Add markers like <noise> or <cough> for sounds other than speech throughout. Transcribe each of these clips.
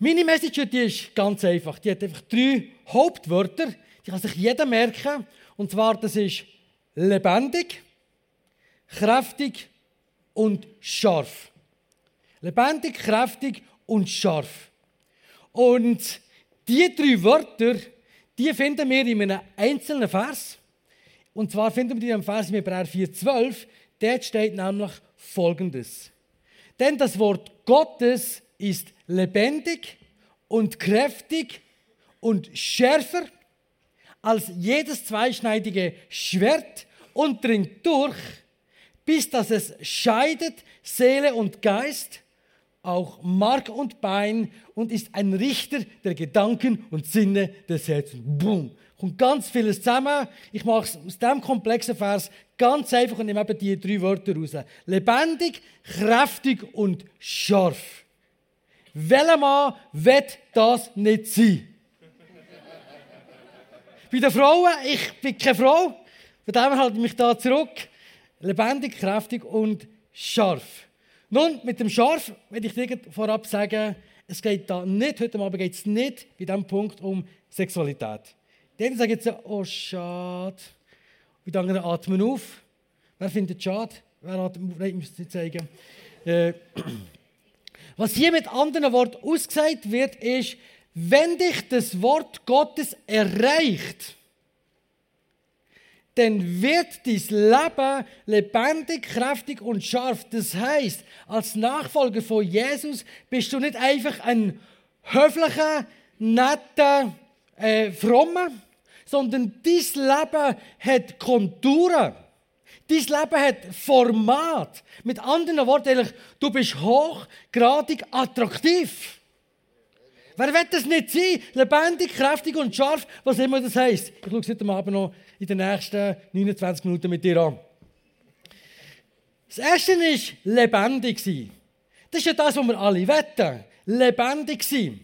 Meine Message die ist ganz einfach. Die hat einfach drei Hauptwörter, die kann sich jeder merken. Und zwar, das ist lebendig, kräftig und scharf. Lebendig, kräftig und scharf. Und die drei Wörter, die finden wir in einem einzelnen Vers. Und zwar finden wir die im Vers im Hebräer 4,12. Dort steht nämlich folgendes. Denn das Wort Gottes ist lebendig und kräftig und schärfer als jedes zweischneidige Schwert und dringt durch, bis dass es scheidet Seele und Geist, auch Mark und Bein und ist ein Richter der Gedanken und Sinne des Herzens. Boom. Kommt ganz vieles zusammen. Ich mache es aus diesem komplexen Vers ganz einfach und nehme eben die drei Wörter raus. Lebendig, kräftig und scharf. Welcher Mann wird das nicht sein? Bei den Frauen, ich bin keine Frau, von dem halte ich mich da zurück. Lebendig, kräftig und scharf. Nun, mit dem Scharf will ich dir vorab sagen, es geht da nicht, heute Abend geht es nicht bei diesem Punkt um Sexualität. Die einen sagen jetzt, oh schade. Und die atmen auf. Wer findet schade? Wer atmet auf? Nein, ich muss es nicht zeigen. Äh, was hier mit anderen Worten ausgesagt wird, ist, wenn dich das Wort Gottes erreicht, dann wird dein Leben lebendig, kräftig und scharf. Das heißt, als Nachfolger von Jesus bist du nicht einfach ein höflicher, netter, äh, frommer, sondern dein Leben hat Konturen. Dein Leben hat Format. Mit anderen Worten, du bist hochgradig attraktiv. Wer wird das nicht sein? Lebendig, kräftig und scharf, was immer das heisst. Ich schaue es heute Abend noch in den nächsten 29 Minuten mit dir an. Das erste ist lebendig sein. Das ist ja das, was wir alle wetten. Lebendig sein.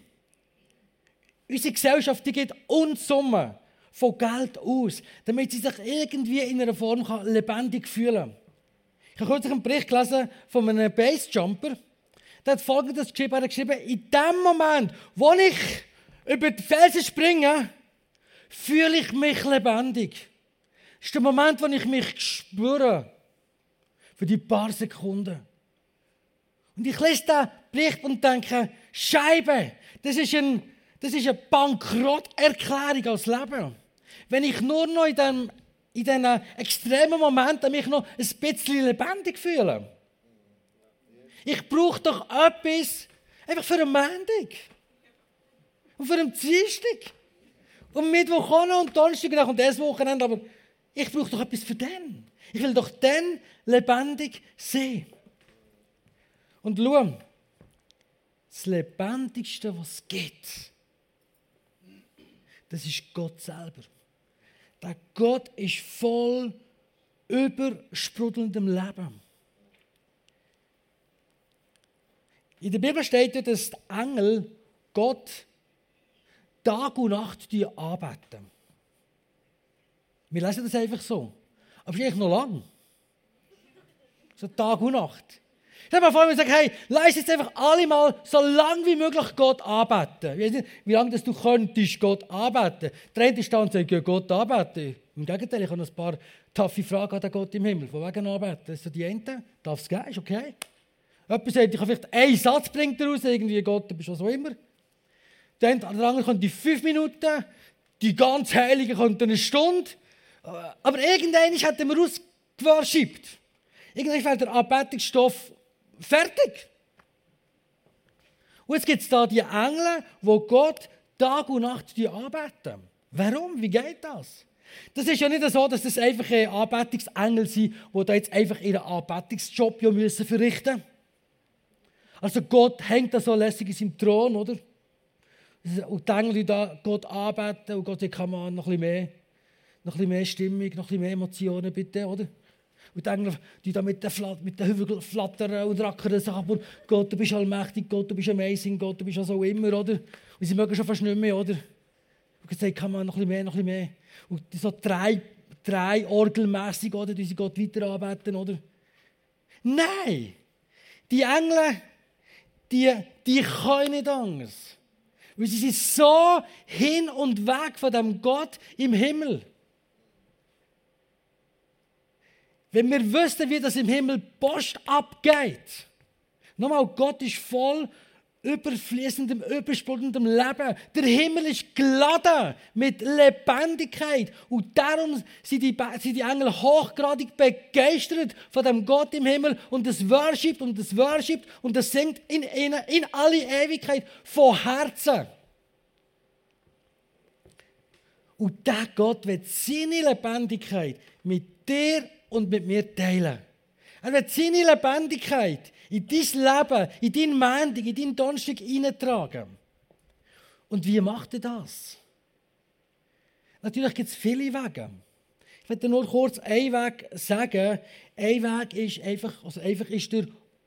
Unsere Gesellschaft die geht Unsummen von Geld aus, damit sie sich irgendwie in einer Form lebendig fühlen kann. Ich habe kürzlich einen Bericht gelesen von einem Basejumper. Der hat folgendes geschrieben, er hat geschrieben, in dem Moment, wo ich über die Felsen springe, fühle ich mich lebendig. Das ist der Moment, wo ich mich spüre. Für die paar Sekunden. Und ich lese den Bericht und denke, Scheibe, das ist, ein, das ist eine Bankrotterklärung als Leben. Wenn ich nur noch in diesen in diesen extremen Momenten mich noch ein bisschen lebendig fühle. Ich brauche doch etwas einfach für einen Montag. Und für einen Dienstag. Und Mittwoch auch noch und Donnerstag und dann das Wochenende. Aber ich brauche doch etwas für den. Ich will doch den lebendig sehen. Und schau, das Lebendigste, was es gibt, das ist Gott selber. Der Gott ist voll übersprudelndem Leben. In der Bibel steht dass die Engel Gott Tag und Nacht arbeiten. Wir lesen das einfach so. Aber es ist eigentlich noch lang. So Tag und Nacht. Stell dir mal vor, wir sagen, hey, lass jetzt einfach alle mal so lange wie möglich Gott arbeiten. Ich weiß nicht, wie lange du könntest Gott arbeiten. Der eine ist dann sagt, ja, Gott arbeiten. Im Gegenteil, ich habe ein paar taffe Fragen an Gott im Himmel. Von wegen arbeiten. Das ist die Ente. Darf es gehen? Ist okay. Jemand sagt, ich kann vielleicht einen Satz bringen daraus, irgendwie Gott, du bist was auch immer. Dann, der andere die fünf Minuten, die ganz Heilige kommt eine Stunde. Aber irgendeiner hat er rausgeworshippt. Irgendwann fällt der Anbetungsstoff fertig. Und jetzt gibt es da die Engel, wo Gott Tag und Nacht die anbeten. Warum? Wie geht das? Das ist ja nicht so, dass das einfach Anbetungsengel sind, die da jetzt einfach ihren Anbetungsjob ja müssen verrichten müssen. Also Gott hängt da so lässig in seinem Thron, oder? Und die Engel, die da Gott anbeten und Gott sagt, kann man noch ein bisschen mehr, noch ein bisschen mehr Stimmung, noch ein bisschen mehr Emotionen bitte, oder? Und die Engel, die da mit den, Flat Hügeln flattern und rackern sagen, und Gott, du bist allmächtig, Gott, du bist amazing, Gott, du bist also immer, oder? Und sie mögen schon fast nicht mehr, oder? Und Gott sagt, kann man noch ein mehr, noch ein mehr. Und so drei, drei orgelmässig, oder? Die sie Gott weiter anbeten, oder? Nein! Die Engel, die, die können nicht anders, Weil sie sind so hin und weg von dem Gott im Himmel. Wenn wir wüssten, wie das im Himmel Post abgeht. Nochmal, Gott ist voll überfließendem, übersprudelndem Leben. Der Himmel ist geladen mit Lebendigkeit. Und darum sind die, sind die Engel hochgradig begeistert von dem Gott im Himmel und das worshipt und das worshipt und das singt in, in, in alle Ewigkeit von Herzen. Und der Gott wird seine Lebendigkeit mit dir und mit mir teilen. Er wird seine Lebendigkeit in dein Leben, in dein Montag, in deinen Donnerstag hineintragen. Und wie macht er das? Natürlich gibt es viele Wege. Ich werde nur kurz einen Weg sagen. Ein Weg ist einfach, also einfach ist durch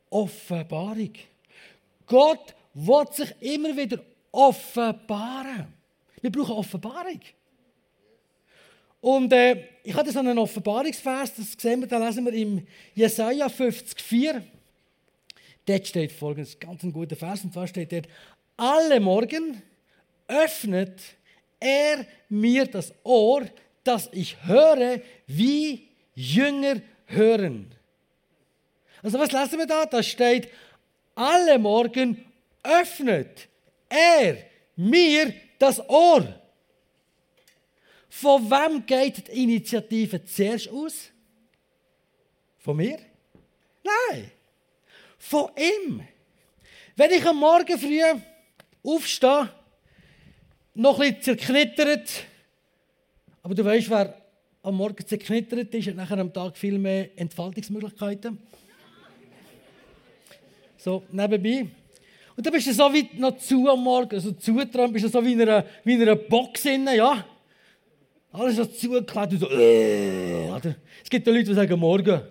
Offenbarung. Gott will sich immer wieder offenbaren. Wir brauchen Offenbarung. Und äh, ich hatte so einen Offenbarungsvers, das sehen wir, da lesen wir im Jesaja 54. Dort steht folgendes, ganz ein guter Vers, und zwar steht dort, alle Morgen öffnet er mir das Ohr, dass ich höre, wie Jünger hören. Also was lesen wir da? Da steht, alle Morgen öffnet er mir das Ohr. Von wem geht die Initiative zuerst aus? Von mir? Nein von ihm. Wenn ich am Morgen früh aufstehe, noch bisschen zerknittert, aber du weißt, wer am Morgen zerknittert ist, hat nachher am Tag viel mehr Entfaltungsmöglichkeiten. <laughs> So, nebenbei. Und dann bist du so wie noch zu am Morgen, also zutrauen, bist du so wie in einer, wie in einer Box innen, ja. Alles so zugeklebt und so, äh, oder? Es gibt ja Leute, die sagen, morgen,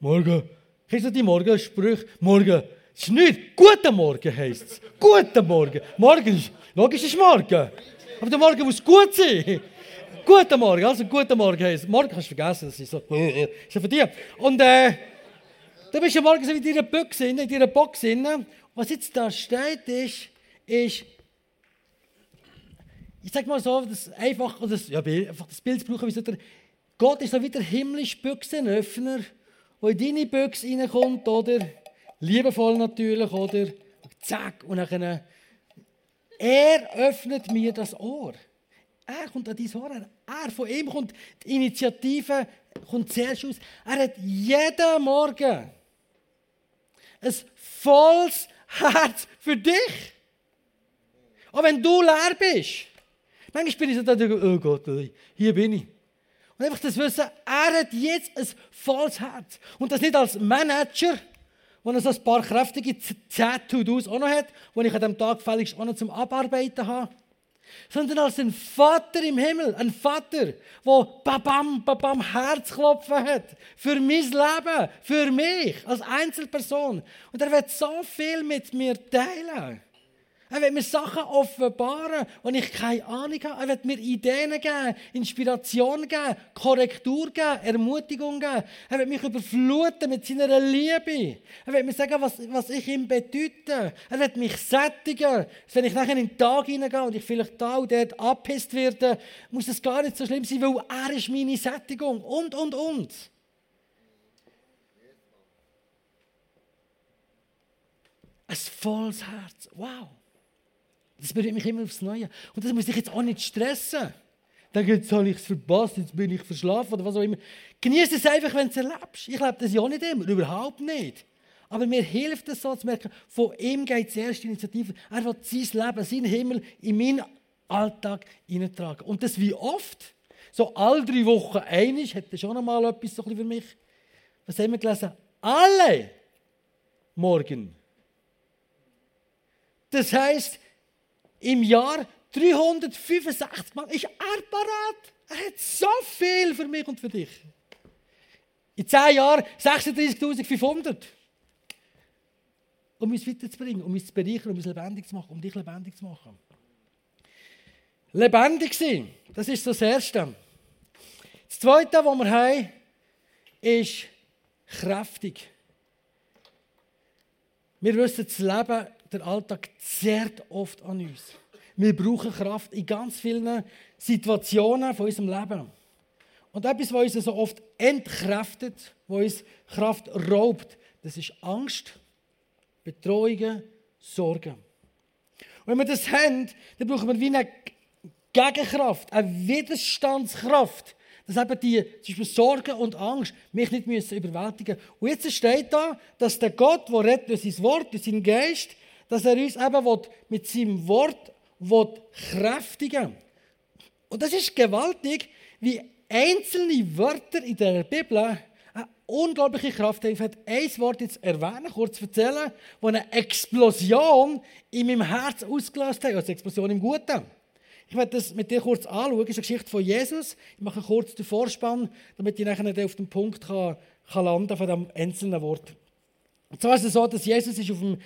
morgen, Kennst du die Morgensprüche? Morgen ist nicht. Guten Morgen heisst es. Guten Morgen. Morgen ist, logisch ist morgen. Aber der Morgen muss gut sein. Guten Morgen, also guten Morgen heisst Morgen kannst du vergessen, das ist so, ist ja für dich. Und äh, da bist du morgen so in deiner Büchse, in deiner Box. Was jetzt da steht, ist, ist ich sag mal so, das einfach, das, ja, einfach das Bild brauchen, wie so der, Gott ist so wie der himmlische Büchsenöffner wo in deine Büchse reinkommt, oder? Liebevoll natürlich, oder? Zack, und dann er öffnet mir das Ohr. Er kommt an dein Ohr. Er, von ihm kommt die Initiative kommt zuerst aus. Er hat jeden Morgen ein volles Herz für dich. Auch wenn du leer bist. Manchmal bin ich so da, oh Gott, hier bin ich. Und einfach das Wissen, er hat jetzt ein volles Herz. Und das nicht als Manager, wo er so ein paar kräftige 10 To-Dos auch noch hat, die ich an diesem Tag fälligst auch noch zum Abarbeiten habe. Sondern als ein Vater im Himmel, ein Vater, der babam, babam Herzklopfen hat. Für mein Leben, für mich, als Einzelperson. Und er wird so viel mit mir teilen. Er wird mir Sachen offenbaren, die ich keine Ahnung habe. Er wird mir Ideen geben, Inspiration geben, Korrektur geben, Ermutigung geben. Er wird mich überfluten mit seiner Liebe. Er wird mir sagen, was, was ich ihm bedeute. Er wird mich sättigen. Wenn ich nachher in den Tag hineingehe und ich vielleicht da und dort abgepisst werde, muss das gar nicht so schlimm sein, weil er ist meine Sättigung. Und, und, und. Ein volles Herz. Wow. Das berührt mich immer aufs Neue. Und das muss ich jetzt auch nicht stressen. Dann jetzt habe ich es verpasst, jetzt bin ich verschlafen oder was auch immer. Genieße es einfach, wenn du es erlebst. Ich lebe das ja auch nicht immer, überhaupt nicht. Aber mir hilft es so zu merken, von ihm geht die erste Initiative. Er will sein Leben, seinen Himmel in meinen Alltag hineintragen. Und das wie oft? So alle drei Wochen einig, hätte schon einmal etwas so ein für mich. Was haben wir gelesen? Alle morgen. Das heißt, im Jahr 365 Mal ist er parat. Er hat so viel für mich und für dich. In 10 Jahren 36.500. Um uns weiterzubringen, um uns zu bereichern, um uns lebendig zu machen, um dich lebendig zu machen. Lebendig sein, das ist das Erste. Das Zweite, was wir haben, ist kräftig. Wir wissen, das Leben der Alltag zehrt oft an uns. Wir brauchen Kraft in ganz vielen Situationen von unserem Leben. Und etwas, was uns so oft entkräftet, was uns Kraft raubt, das ist Angst, Betreuungen, Sorgen. Und wenn wir das haben, dann brauchen wir wie eine Gegenkraft, eine Widerstandskraft, dass eben die zum Beispiel Sorgen und Angst mich nicht überwältigen müssen. Und jetzt steht da, dass der Gott, der redet durch sein Wort, durch seinen Geist, dass er uns eben mit seinem Wort kräftigen will. Und das ist gewaltig, wie einzelne Wörter in der Bibel eine unglaubliche Kraft haben. Ich werde ein Wort jetzt erwähnen, kurz erzählen, das eine Explosion in meinem Herz ausgelöst hat. Also eine Explosion im Guten. Ich werde das mit dir kurz anschauen. Das ist eine Geschichte von Jesus. Ich mache kurz den Vorspann, damit ich nachher auf den Punkt kann, kann landen von dem einzelnen Wort. Und zwar ist es so, dass Jesus ist auf dem,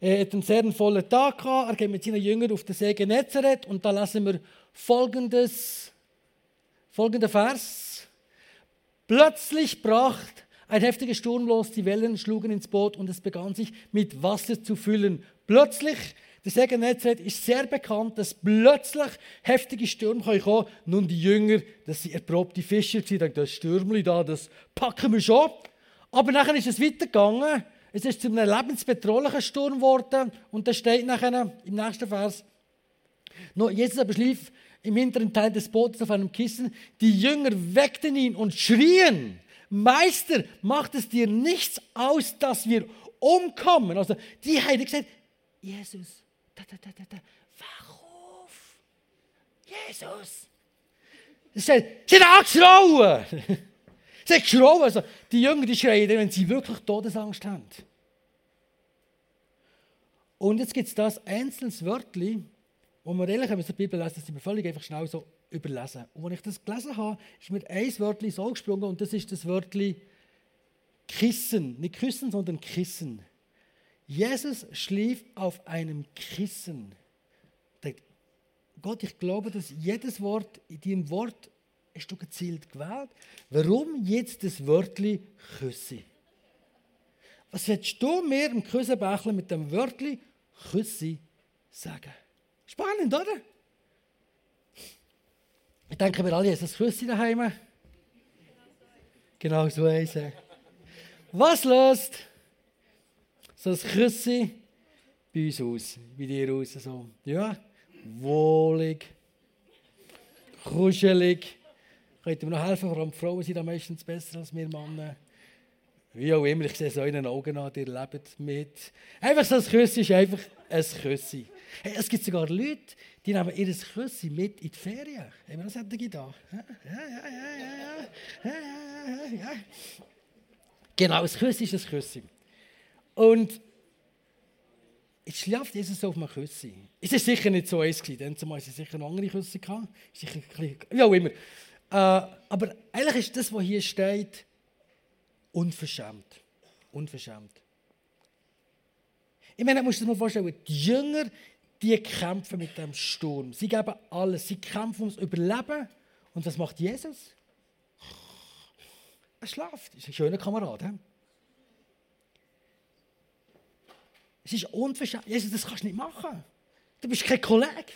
äh, einem sehr vollen Tag hatte. Er geht mit seinen Jüngern auf den See Genezareth und da lassen wir folgendes, folgenden Vers. Plötzlich brach ein heftiger Sturm los, die Wellen schlugen ins Boot und es begann sich mit Wasser zu füllen. Plötzlich der Segen Genezareth ist sehr bekannt, dass plötzlich heftige Stürme kommen können. Nun die Jünger, das sind erprobte Fischer, die denken, das Stürmli da, das packen wir schon. Aber nachher ist es weitergegangen. Es ist zu einem lebensbedrohlichen Sturm geworden. Und da steht nachher im nächsten Vers, noch Jesus aber schlief im hinteren Teil des Bootes auf einem Kissen. Die Jünger weckten ihn und schrien, Meister, macht es dir nichts aus, dass wir umkommen? Also die haben gesagt, Jesus, da, da, da, da, da. Wach auf! Jesus! Sie angeschrauen! Sie haben geschrauen. Also, die Jünger die schreien, wenn sie wirklich Todesangst haben. Und jetzt gibt es das einzelnes Wörtchen, wo man ehrlich, man die Bibel lesen, das sind wir völlig einfach schnell so überlesen. Und als ich das gelesen habe, ist mir ein Wörtchen so gesprungen und das ist das Wörtchen Kissen. Nicht Küssen, sondern Kissen. Jesus schlief auf einem Kissen. Gott, ich glaube, dass jedes Wort in deinem Wort hast du gezielt gewählt. Warum jetzt das Wörtli Küsse? Was willst du mir im Küssenbächle mit dem Wörtli Küsse sagen? Spannend, oder? Ich denke, wir alle haben ein Küsse daheim. Genau so eins. Was löst? so ein Küsse bei uns aus, bei dir aus. So. Ja, wohlig, kuschelig. Könnt ihr mir noch helfen? Vor allem die Frauen sind da meistens besser als wir Männer. Wie auch immer, ich sehe es euren Augen an, ihr lebt mit. Einfach so ein Küsse ist einfach ein Küsse. Hey, es gibt sogar Leute, die nehmen ihr Küsse mit in die Ferien. Haben wir das hätte da? Ja, Genau, ein Küsse ist ein Küsse. Und jetzt schläft Jesus auf einem Küsse. Es war sicher nicht so eins, denn zumal sie sicher noch andere Küsse wie auch immer. Äh, aber eigentlich ist das, was hier steht, unverschämt. Unverschämt. Ich meine, musst du dir mal vorstellen, die Jünger, die kämpfen mit dem Sturm. Sie geben alles. Sie kämpfen ums Überleben. Und was macht Jesus? Er schlaft. Das ist ein schöner Kamerad. He? Es ist unverschämt. Jesus, das kannst du nicht machen. Du bist kein Kollege.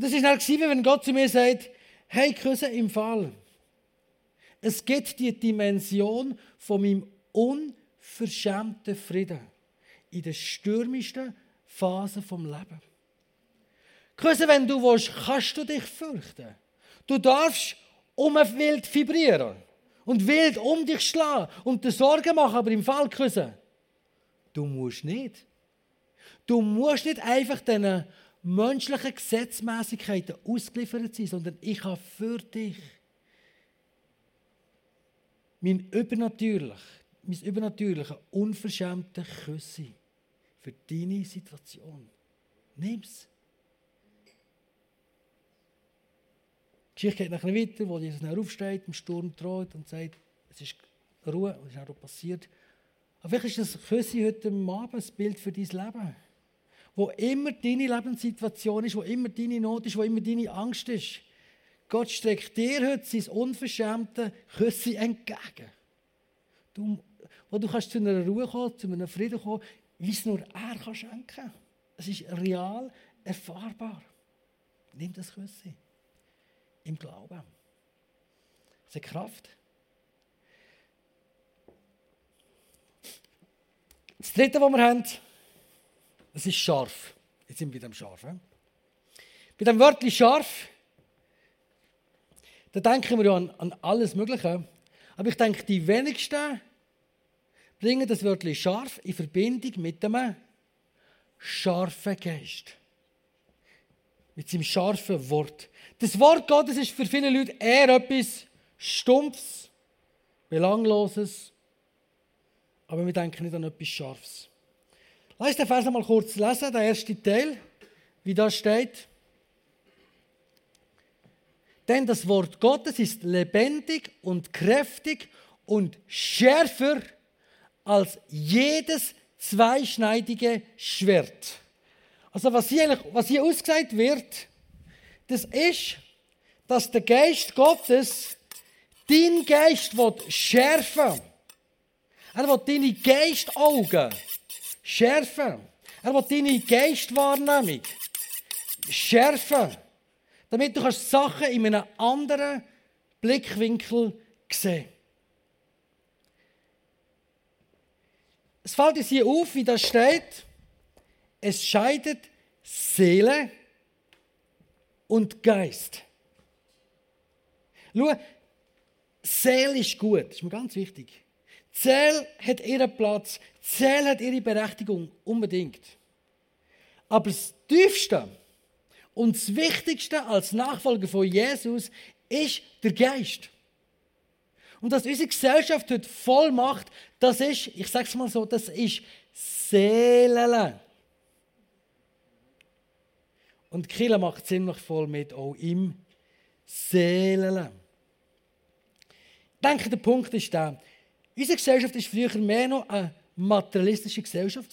Und das ist dann wenn Gott zu mir sagt, hey, Küsse im Fall. Es gibt die Dimension von meinem unverschämten Frieden in der stürmischsten Phase vom Leben. Küsse, wenn du willst, kannst du dich fürchten. Du darfst um wild vibrieren und wild um dich schlagen und dir Sorgen machen, aber im Fall küssen Du musst nicht. Du musst nicht einfach diesen menschlichen Gesetzmäßigkeiten ausgeliefert sein, sondern ich habe für dich mein übernatürlich, mein übernatürliche, unverschämte Küsse für deine Situation. Nimm's. Die Geschichte geht nachher weiter, wo Jesus aufsteht, im Sturm droht und sagt, es ist Ruhe, was ist auch passiert. Aber vielleicht ist das Küsse heute Abend ein Bild für dein Leben. Wo immer deine Lebenssituation ist, wo immer deine Not ist, wo immer deine Angst ist. Gott streckt dir heute sein unverschämte Küsse entgegen. Du, wo du kannst zu einer Ruhe kommen, zu einem Frieden kommen, wie es nur er kann schenken. Es ist real erfahrbar. Nimm das Küsse. Im Glauben. Es hat Kraft. Das dritte, was wir haben, das ist scharf. Jetzt sind wir bei dem Scharf. Bei dem Wörtchen scharf, da denken wir ja an, an alles Mögliche. Aber ich denke, die wenigsten bringen das Wörtchen scharf in Verbindung mit dem scharfen Geist. Mit seinem scharfen Wort. Das Wort Gottes ist für viele Leute eher etwas Stumpfes, Belangloses, aber wir denken nicht an etwas Scharfes. Lass den Vers mal kurz lesen, der erste Teil, wie das steht. Denn das Wort Gottes ist lebendig und kräftig und schärfer als jedes zweischneidige Schwert. Also was hier, was hier ausgesagt wird, das ist, dass der Geist Gottes dein Geist schärfen will. Er will deine Geistaugen schärfen. Er will deine Geistwahrnehmung schärfen. Damit du kannst Sachen in einem anderen Blickwinkel sehen Es fällt uns hier auf, wie das steht. Es scheidet Seele und Geist. Schau, Seele ist gut, das ist mir ganz wichtig. Seele hat ihren Platz, Seele hat ihre Berechtigung, unbedingt. Aber das Tiefste und das Wichtigste als Nachfolger von Jesus ist der Geist. Und dass unsere Gesellschaft heute voll macht, das ist, ich sage es mal so, das ist Seele. Und Kille macht ziemlich voll mit, auch im Seele. Ich denke, der Punkt ist der, unsere Gesellschaft war früher mehr noch eine materialistische Gesellschaft.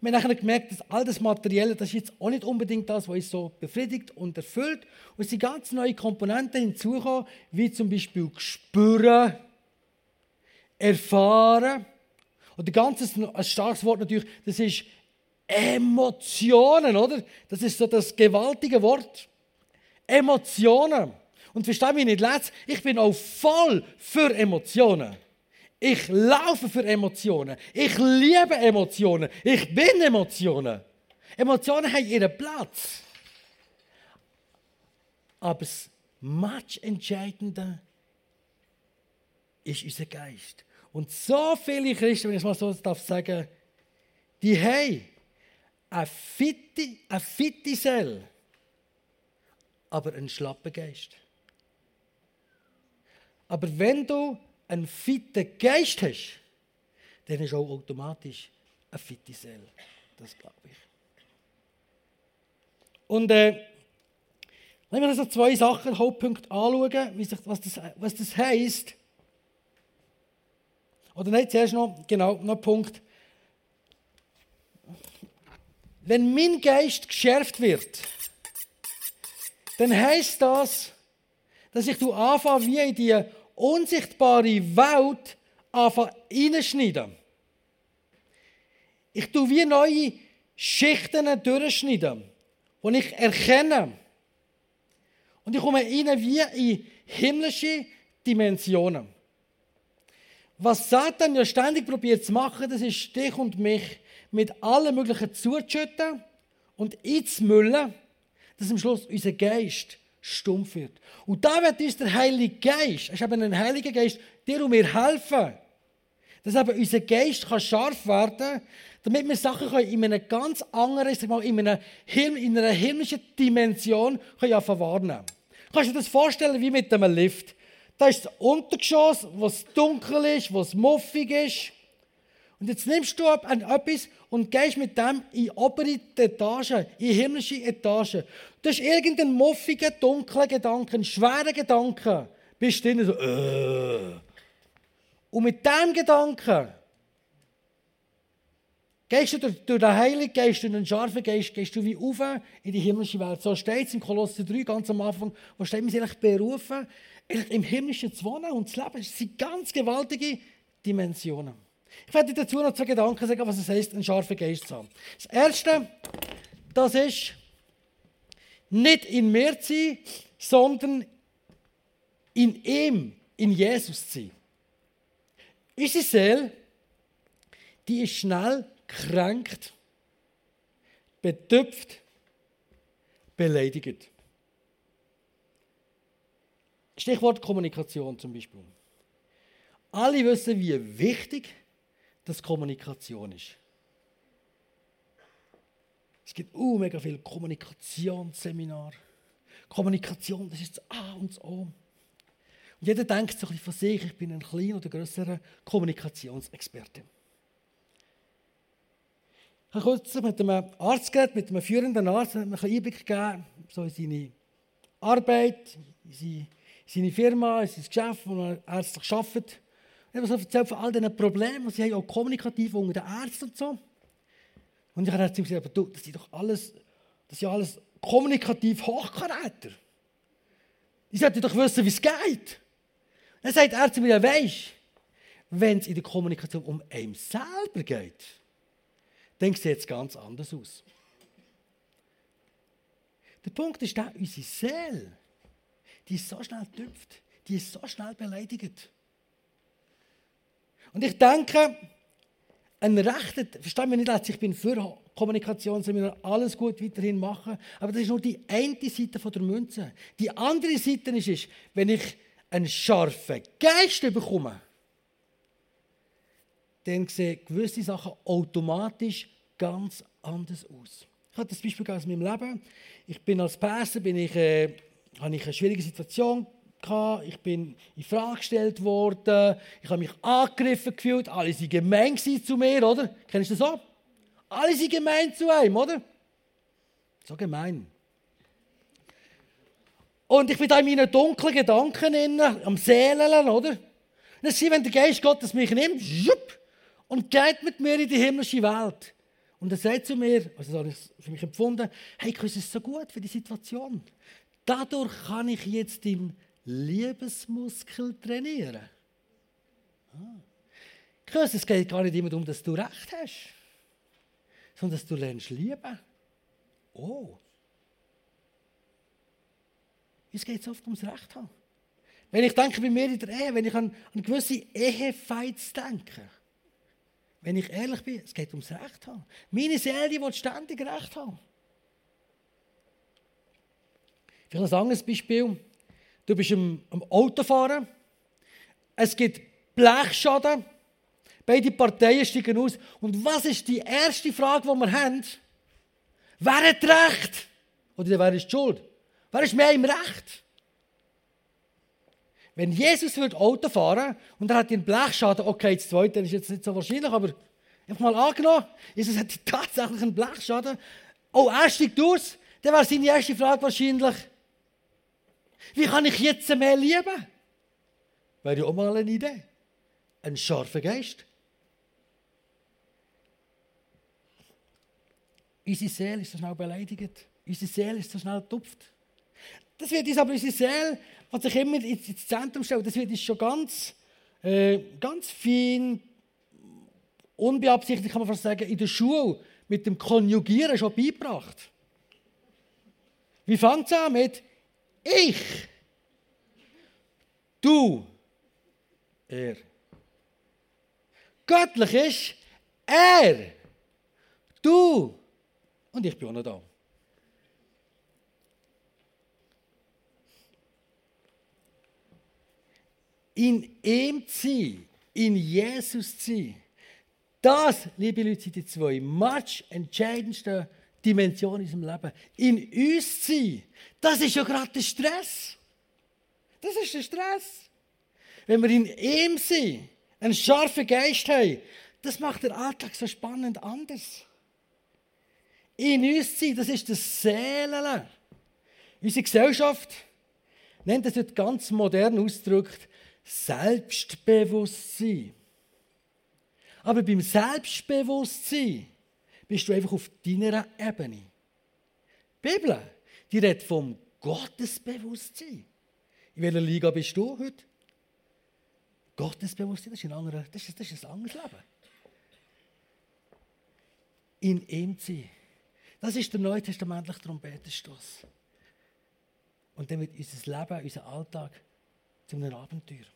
Wir haben gemerkt, dass all das Materielle, das ist jetzt auch nicht unbedingt das, was uns so befriedigt und erfüllt. Und es sind ganz neue Komponenten hinzugekommen, wie zum Beispiel spüren, erfahren. Und ganz ein starkes Wort natürlich, das ist Emotionen, oder? Das ist so das gewaltige Wort. Emotionen. Und verstehe mich nicht ich bin auch voll für Emotionen. Ich laufe für Emotionen. Ich liebe Emotionen. Ich bin Emotionen. Emotionen haben ihren Platz. Aber das much entscheidende ist unser Geist. Und so viele Christen, wenn ich es mal so darf sagen, die haben eine fitte, eine fitte Seele, aber einen schlappen Geist. Aber wenn du einen fitten Geist hast, dann ist auch automatisch eine fitte Seele. Das glaube ich. Und äh, wenn wir also zwei Sachen, Hauptpunkte anschauen, sich, was, das, was das heisst. Oder nein, zuerst noch, genau, noch ein Punkt. Wenn mein Geist geschärft wird, dann heißt das, dass ich anfange, wie in die unsichtbare Welt anfangen reinschneiden. Ich tue wie neue Schichten durchschneiden, die ich erkenne. Und ich komme rein wie in himmlische Dimensionen. Was Satan ja ständig probiert zu machen, das ist dich und mich mit allem Möglichen zuzuschütten und einzumüllen, dass am Schluss unser Geist stumpf wird. Und da wird uns der Heilige Geist, es ist eben ein Heiliger Geist, der um mir helfen, dass eben unser Geist kann scharf werden kann, damit wir Sachen in einer ganz anderen, sag mal, in einer, in einer himmlischen Dimension können wahrnehmen Kannst du dir das vorstellen wie mit einem Lift? Da ist das Untergeschoss, was dunkel ist, was muffig ist. Und jetzt nimmst du etwas und gehst mit dem in obere Etage, in himmlische Etage. Du hast irgendeinen muffigen, dunklen Gedanken, einen schweren Gedanken. Bist du so, äh. Und mit diesem Gedanken gehst du durch, durch den Heiligen Geist, durch den scharfen Geist, gehst du wie auf in die himmlische Welt. So steht es im Kolosser 3 ganz am Anfang, wo steht, wir sind eigentlich berufen, im himmlischen zu wohnen und zu leben. Das sind ganz gewaltige Dimensionen. Ich werde dazu noch zwei Gedanken sagen, was es heißt, einen scharfen Geist zu haben. Das Erste, das ist, nicht in mir sein, sondern in ihm, in Jesus sein. Unsere Seele, die ist schnell kränkt, betüpft, beleidigt. Stichwort Kommunikation zum Beispiel. Alle wissen, wie wichtig das Kommunikation ist. Es gibt uh, mega viele Kommunikationsseminare. Kommunikation, das ist das A und das O. Und jeder denkt so ein von sich, ich bin ein kleiner oder größerer Kommunikationsexperte. Ich habe kurz mit einem Arzt geredet, mit einem führenden Arzt, hat mir einen Einblick gegeben, so in seine Arbeit, in seine, seine Firma, in sein Geschäft, wo er ärztlich arbeitet. Ich habe so erzählt von all diesen Problemen, die sie haben, auch kommunikativ unter den Ärzten und so. Und ich habe zu ihm gesagt, aber du, das ist doch alles, das ist ja alles kommunikativ Hochkaräter. Die sollten doch wissen, wie es geht. Dann sagt er zu mir, weisst wenn es in der Kommunikation um einen selber geht, dann sieht es ganz anders aus. Der Punkt ist der, unsere Seele, die ist so schnell getüpft, die ist so schnell beleidigt. Und ich denke, ein rechter, verstehe mich nicht, ich bin für Kommunikation, wir alles gut weiterhin machen, aber das ist nur die eine Seite der Münze. Die andere Seite ist, ist wenn ich einen scharfen Geist bekomme, dann sehen gewisse Sachen automatisch ganz anders aus. Ich habe das Beispiel aus meinem Leben. Ich bin als Pässe, bin ich, äh, habe ich eine schwierige Situation ich bin in Frage gestellt worden, ich habe mich angegriffen gefühlt, alle sind gemein zu mir, oder? Kennst du das so? Alle sind gemein zu einem, oder? So gemein. Und ich bin da in meinen dunklen Gedanken innen, am Seelen, oder? Das ist, wenn der Geist Gottes mich nimmt, und geht mit mir in die himmlische Welt. Und er sagt zu mir, also das habe ich für mich empfunden, hey, Chris, ist so gut für die Situation. Dadurch kann ich jetzt im Liebesmuskel trainieren. Ah. es geht gar nicht immer darum, dass du recht hast, sondern dass du lernst lieben. Oh. Es geht oft ums Recht haben. Wenn ich denke bei mir in der Ehe, wenn ich an, an gewisse Ehefights denke, wenn ich ehrlich bin, es geht ums Recht haben. Meine Seele will ständig Recht haben. Vielleicht ein anderes Beispiel. Du bist am, am Autofahren. Es gibt Blechschaden. Beide Parteien steigen aus. Und was ist die erste Frage, die wir haben? Wer hat Recht? Oder wer ist die Schuld? Wer ist mehr im Recht? Wenn Jesus würde Auto fahren und er hat einen Blechschaden, okay, das zweite ist jetzt nicht so wahrscheinlich, aber habe mal angenommen, Jesus hat tatsächlich einen Blechschaden. Oh, er steigt aus, dann wäre seine erste Frage wahrscheinlich, wie kann ich jetzt mehr lieben? Wäre ja auch mal eine Idee. Ein scharfer Geist. Unsere Seele ist so schnell beleidigt. Unsere Seele ist so schnell getupft. Das wird uns aber unsere Seele, was sich immer ins Zentrum stellt, das wird uns schon ganz, äh, ganz fein, unbeabsichtigt kann man fast sagen, in der Schule mit dem Konjugieren schon beigebracht. Wie fängt es an mit ich, du, er. Göttlich ist er, du und ich bin auch noch da. In ihm zu in Jesus zu sein, das, liebe Leute, sind die zwei entscheidendsten Dimension in unserem Leben. In uns sein, das ist ja gerade der Stress. Das ist der Stress. Wenn wir in ihm sind, einen scharfen Geist haben, das macht den Alltag so spannend anders. In uns sein, das ist das Seelen. Unsere Gesellschaft nennt das heute ganz modern ausgedrückt Selbstbewusstsein. Aber beim Selbstbewusstsein bist du einfach auf deiner Ebene. Die Bibel, die redet vom Gottesbewusstsein. In welcher Liga bist du heute? Gottesbewusstsein, das ist ein, anderer, das ist, das ist ein anderes Leben. In ihm zu sein. Das ist der neutestamentliche Trompetenstoß. Und dann wird unser Leben, unser Alltag zu einem Abenteuer.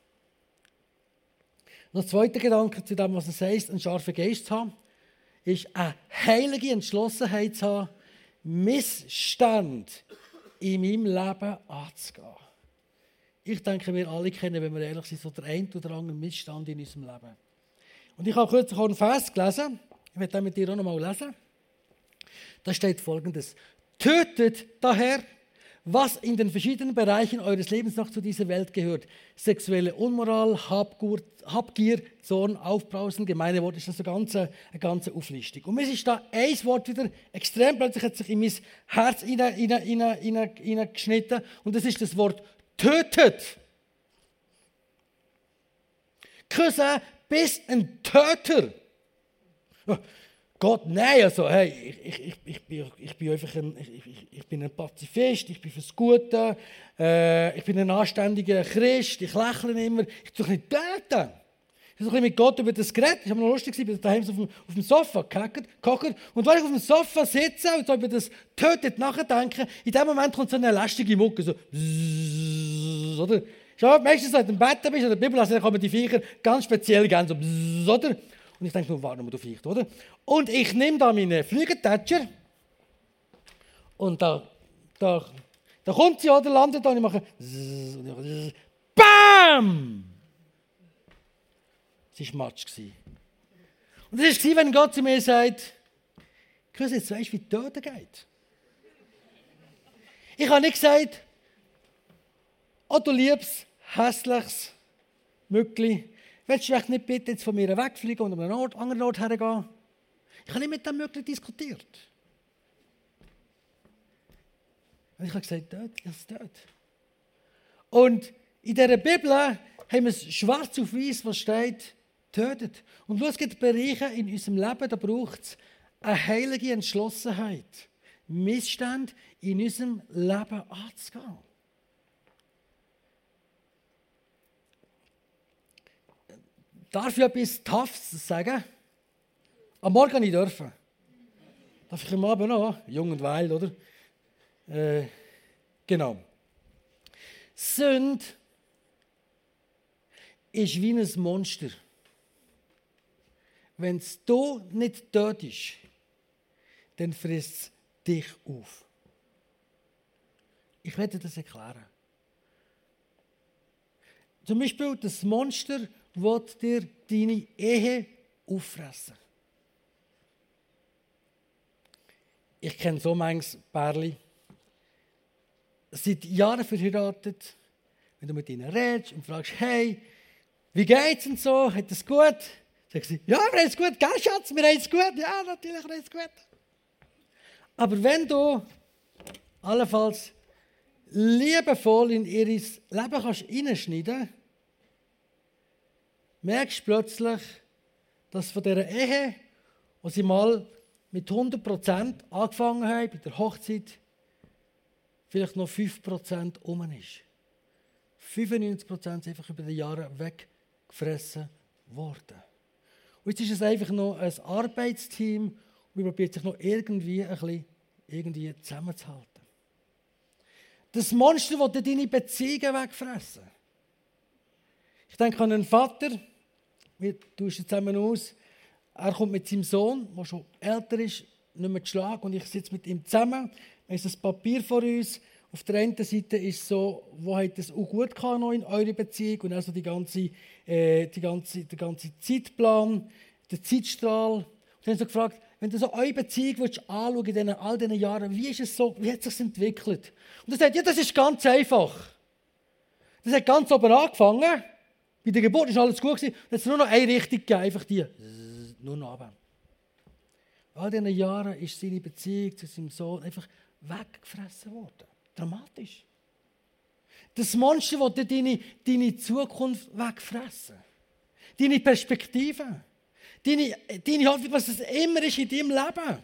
Noch zweiter Gedanke zu dem, was es heißt, einen scharfen Geist zu haben, ist eine heilige Entschlossenheit zu haben, Missstand in meinem Leben anzugehen. Ich denke, wir alle kennen, wenn wir ehrlich sind, so der ein oder andere Missstand in unserem Leben. Und ich habe kürzlich auch einen Vers gelesen. Ich werde den mit dir auch noch mal lesen. Da steht folgendes: Tötet daher was in den verschiedenen Bereichen eures Lebens noch zu dieser Welt gehört. Sexuelle Unmoral, Habgier, Habgier Zorn, Aufbrausen, gemeine Worte, ist das eine ganze, eine ganze Auflistung. Und mir ist da ein Wort wieder extrem plötzlich hat sich in mein Herz hineingeschnitten und das ist das Wort tötet. Cousin, bist ein Töter. Gott, nein, also, hey, ich, ich, ich, bin, ich bin einfach ein, ich, ich, bin ein Pazifist, ich bin fürs Gute, äh, ich bin ein anständiger Christ, ich lächle immer, ich tue nicht töten. Ich habe mit Gott über das geredet. Ich habe noch lustig, ich bin daheim auf dem, auf dem Sofa gehockt. Und wenn ich auf dem Sofa sitze und so über das Tötet nachdenke, in dem Moment kommt so eine lästige Mucke, so bzzz, oder? Schau, meistens, wenn du im Bett bist oder der Bibel, dann kommen die Viecher ganz speziell gerne so bzzz, oder? Und ich denke, nur warte mal, du vielleicht, oder? Und ich nehme da meine Flügeltätscher und da, da, da kommt sie, oder? Landet da und ich mache BAM! Es war Matsch. Und das war, wenn Gott zu mir sagt, Chris, jetzt weißt du, wie die Töten geht. Ich habe nicht gesagt, oh du liebes, hässliches Mückli, Willst du vielleicht nicht bitte jetzt von mir wegfliegen und an einen anderen Ort hergehen? Ich habe nicht mit dem möglich diskutiert. Und ich habe gesagt, dort, es dort. Und in dieser Bibel haben wir es schwarz auf weiß, was steht, tötet. Und es gibt Bereiche in unserem Leben, da braucht es eine heilige Entschlossenheit, Missstände in unserem Leben anzugehen. Darf ich etwas Toughs sagen? Am Morgen nicht dürfen. Darf ich am Abend noch? Jung und wild, oder? Äh, genau. Sünd ist wie ein Monster. Wenn es du nicht tötest, dann frisst es dich auf. Ich werde das erklären. Zum Beispiel das Monster, will dir deine Ehe auffressen. Ich kenne so manches Pärchen, seit Jahren verheiratet. Wenn du mit ihnen redest und fragst, hey, wie geht's und so, hat es gut? Sagen sie, ja, wir haben es gut, gell, Schatz, wir haben es gut, ja, natürlich, wir haben es gut. Aber wenn du allenfalls liebevoll in ihr Leben kannst hineinschneiden kannst, merkst du plötzlich, dass von dieser Ehe, wo sie mal mit 100% angefangen haben, bei der Hochzeit, vielleicht noch 5% um ist. 95% sind einfach über die Jahre weggefressen worden. Und jetzt ist es einfach noch ein Arbeitsteam und man probiert sich noch irgendwie ein bisschen irgendwie zusammenzuhalten. Das Monster will deine Beziehungen wegfressen. Ich denke an einen Vater, wir tauschen zusammen aus. Er kommt mit seinem Sohn, der schon älter ist, nicht mehr zu schlagen. Und ich sitze mit ihm zusammen. Wir haben ein Papier vor uns. Auf der einen Seite ist so, wo hat es auch gut noch in eurer Beziehung und also die ganze, äh, die ganze, der ganze Zeitplan, der Zeitstrahl. Und dann haben sie gefragt, wenn du so eure Beziehung willst, anschauen in all diesen Jahren, wie ist es so, wie hat es sich entwickelt? Und er sagt, ja, das ist ganz einfach. Das hat ganz oben angefangen. Bei der Geburt war alles gut. Gewesen. Jetzt nur noch eine Richtung gegeben, einfach die. Nur noch runter. All diesen Jahren ist seine Beziehung zu seinem Sohn einfach weggefressen worden. Dramatisch. Das Monster will deine, deine Zukunft wegfressen. Deine Perspektive. Deine, deine Hoffnung, was es immer ist in deinem Leben.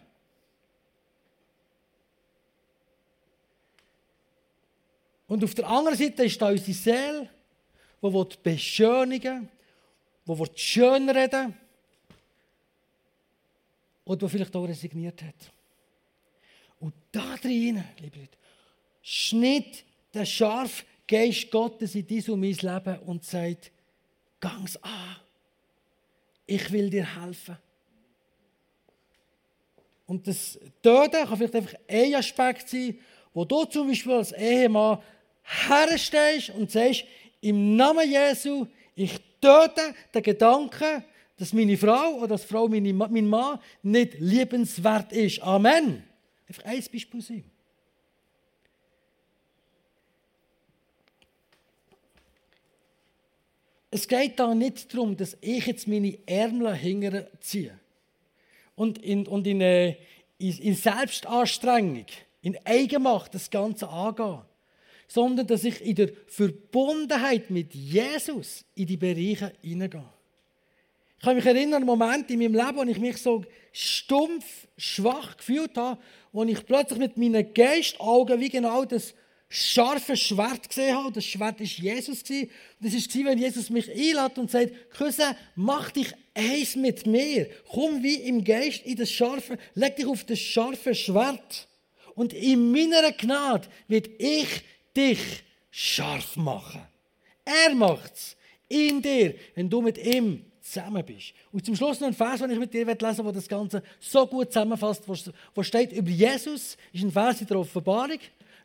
Und auf der anderen Seite ist da unsere Seele, die beschönigen will, die schönreden oder die vielleicht auch resigniert hat. Und da drin, liebe Leute, schnitt der scharfe Geist Gottes in dein und mein Leben und sagt, gang's an. Ich will dir helfen. Und das Töten kann vielleicht einfach ein Aspekt sein, wo du zum Beispiel als Ehemann herstehst und sagst, im Namen Jesu, ich töte den Gedanken, dass meine Frau oder dass Frau meine, mein Mann nicht liebenswert ist. Amen. Einfach ein Beispiel sein. Es geht da nicht darum, dass ich jetzt meine Ärmel hinterziehe und in, und äh, in, in Selbstanstrengung, in Eigenmacht das Ganze angehe, sondern dass ich in der Verbundenheit mit Jesus in die Bereiche hineingehe. Ich kann mich erinnern an einen Moment in meinem Leben, wo ich mich so stumpf, schwach gefühlt habe, wo ich plötzlich mit meinen Geistaugen wie genau das scharfe Schwert gesehen habe. Das Schwert war Jesus. Und das war, wenn Jesus mich einlädt und sagt, Cousin, mach dich eins mit mir. Komm wie im Geist in das scharfe, leg dich auf das scharfe Schwert. Und in meiner Gnade wird ich dich scharf machen. Er macht es in dir, wenn du mit ihm zusammen bist. Und zum Schluss noch ein Vers, den ich mit dir lesen will, der das Ganze so gut zusammenfasst, wo steht über Jesus, ist ein Vers in der Offenbarung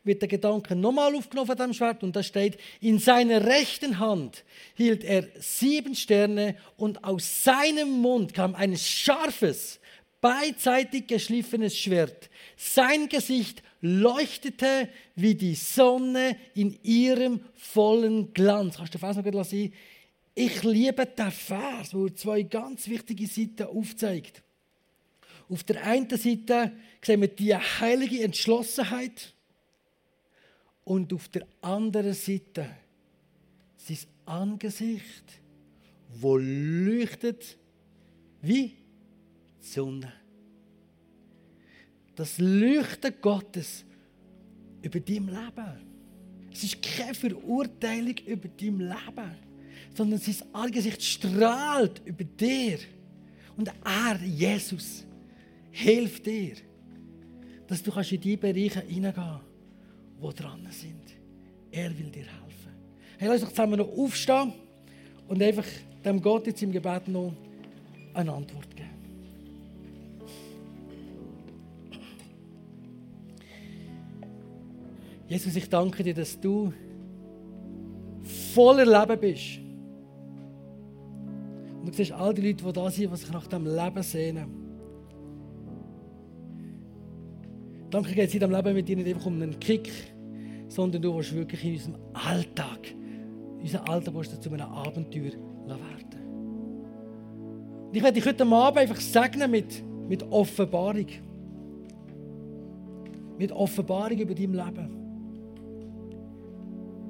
wird der Gedanke nochmal aufgenommen von dem Schwert und da steht, in seiner rechten Hand hielt er sieben Sterne und aus seinem Mund kam ein scharfes, beidseitig geschliffenes Schwert. Sein Gesicht leuchtete wie die Sonne in ihrem vollen Glanz. Kannst du fast noch sehen? Ich liebe den Vers, wo zwei ganz wichtige Seiten aufzeigt. Auf der einen Seite sehen wir die heilige Entschlossenheit und auf der anderen Seite sein Angesicht, wo leuchtet wie Sonne. Das Leuchten Gottes über dein Leben. Es ist keine Verurteilung über dein Leben, sondern sein Angesicht strahlt über dir. Und er, Jesus, hilft dir, dass du in diese Bereiche hineingehen kannst die dran sind. Er will dir helfen. Hey, lass uns zusammen noch aufstehen und einfach dem Gott jetzt im Gebet noch eine Antwort geben. Jesus, ich danke dir, dass du voller Leben bist. Und du siehst all die Leute, die da sind, die sich nach dem Leben sehnen. Danke geht in diesem Leben mit dir nicht einfach um einen Kick, sondern du willst wirklich in unserem Alltag, in unserem Alltag willst zu einem Abenteuer werden. Und ich werde dich heute Abend einfach segnen mit, mit Offenbarung. Mit Offenbarung über dein Leben.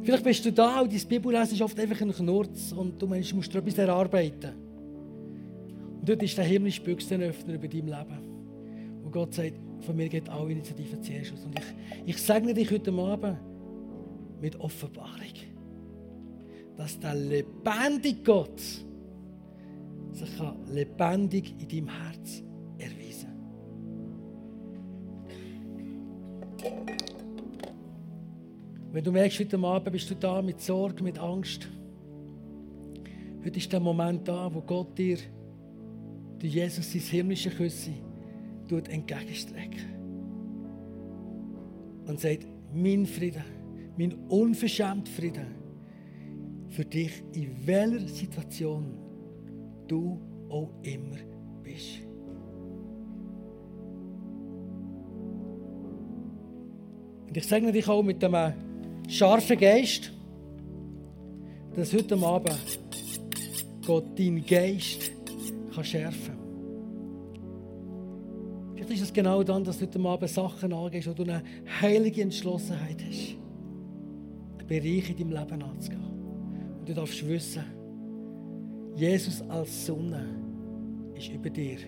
Vielleicht bist du da und dein Bibellesen ist oft einfach ein Knurz und du meinst, du musst etwas erarbeiten. Und dort ist der himmlische Büchsenöffner über dein Leben. Und Gott sagt, von mir geht alle Initiativen zuerst aus. Und ich, ich segne dich heute Abend mit Offenbarung, dass der lebendige Gott sich lebendig in deinem Herz erweisen Wenn du merkst, heute Abend bist du da mit Sorge, mit Angst. Heute ist der Moment da, wo Gott dir durch Jesus sein himmlische Küsse entgegenstrecken und sagt, mein Frieden, mein unverschämter Frieden für dich, in welcher Situation du auch immer bist. Und ich sage dich auch mit einem scharfen Geist, dass heute Abend Gott deinen Geist kann schärfen kann. Vielleicht ist es genau dann, dass du heute Abend Sachen angehst, wo du eine heilige Entschlossenheit hast, einen Bereich in deinem Leben anzugehen. Und du darfst wissen, Jesus als Sonne ist über dir